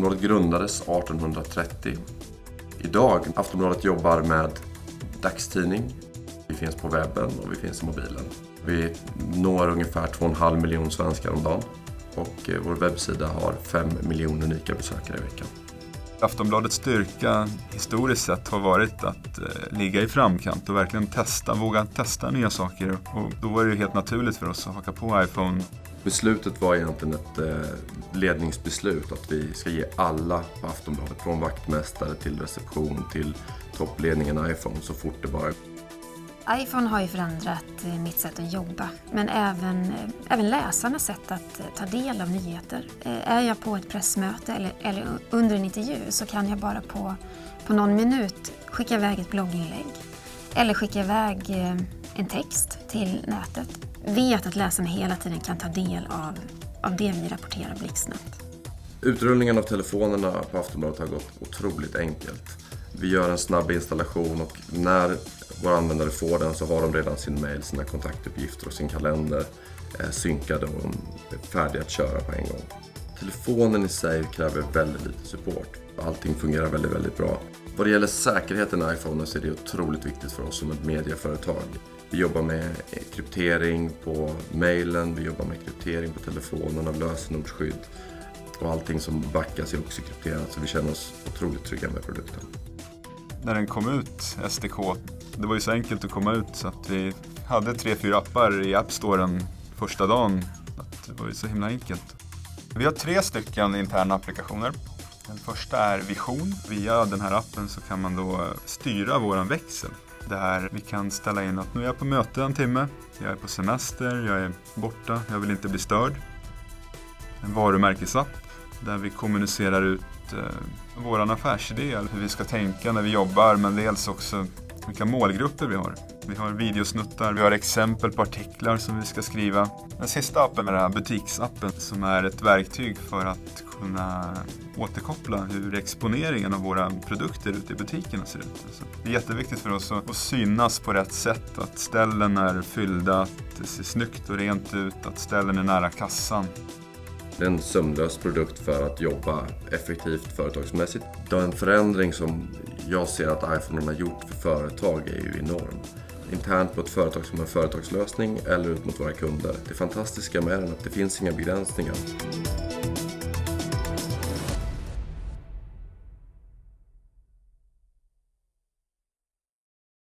Aftonbladet grundades 1830. Idag, Aftonbladet jobbar med dagstidning. Vi finns på webben och vi finns i mobilen. Vi når ungefär 2,5 miljoner svenskar om dagen och eh, vår webbsida har 5 miljoner unika besökare i veckan. Aftonbladets styrka historiskt sett har varit att eh, ligga i framkant och verkligen testa, våga testa nya saker. Och då var det ju helt naturligt för oss att haka på iPhone. Beslutet var egentligen ett eh, ledningsbeslut att vi ska ge alla på Aftonbladet, från vaktmästare till reception till toppledningen iPhone så fort det bara iPhone har ju förändrat eh, mitt sätt att jobba, men även, eh, även läsarnas sätt att eh, ta del av nyheter. Är jag på ett pressmöte eller, eller under en intervju så kan jag bara på, på någon minut skicka iväg ett blogginlägg eller skicka iväg en text till nätet. Vet att läsarna hela tiden kan ta del av, av det vi rapporterar blixtsnabbt. Utrullningen av telefonerna på Aftonbladet har gått otroligt enkelt. Vi gör en snabb installation och när våra användare får den så har de redan sin mail, sina kontaktuppgifter och sin kalender eh, synkade och färdiga att köra på en gång. Telefonen i sig kräver väldigt lite support. Allting fungerar väldigt, väldigt bra. Vad det gäller säkerheten i iPhone så är det otroligt viktigt för oss som ett medieföretag. Vi jobbar med eh, kryptering på mailen, vi jobbar med kryptering på telefonen av lösenordsskydd och allting som backas är också krypterat så vi känner oss otroligt trygga med produkten. När den kom ut, SDK, det var ju så enkelt att komma ut så att vi hade tre, fyra appar i App Storen första dagen. Det var ju så himla enkelt. Vi har tre stycken interna applikationer. Den första är Vision. Via den här appen så kan man då styra våran växel. Där vi kan ställa in att nu är jag på möte en timme, jag är på semester, jag är borta, jag vill inte bli störd. En varumärkesapp där vi kommunicerar ut eh, vår affärsidé, hur vi ska tänka när vi jobbar, men dels också vilka målgrupper vi har. Vi har videosnuttar, vi har exempel på artiklar som vi ska skriva. Den sista appen är den här butiksappen som är ett verktyg för att kunna återkoppla hur exponeringen av våra produkter ute i butikerna ser ut. Alltså, det är jätteviktigt för oss att synas på rätt sätt, att ställen är fyllda, att det ser snyggt och rent ut, att ställen är nära kassan. Det är en sömlös produkt för att jobba effektivt företagsmässigt. Den förändring som jag ser att iPhone har gjort för företag är ju enorm. Internt på ett företag som en företagslösning eller ut mot våra kunder. Det fantastiska med den är att det finns inga begränsningar.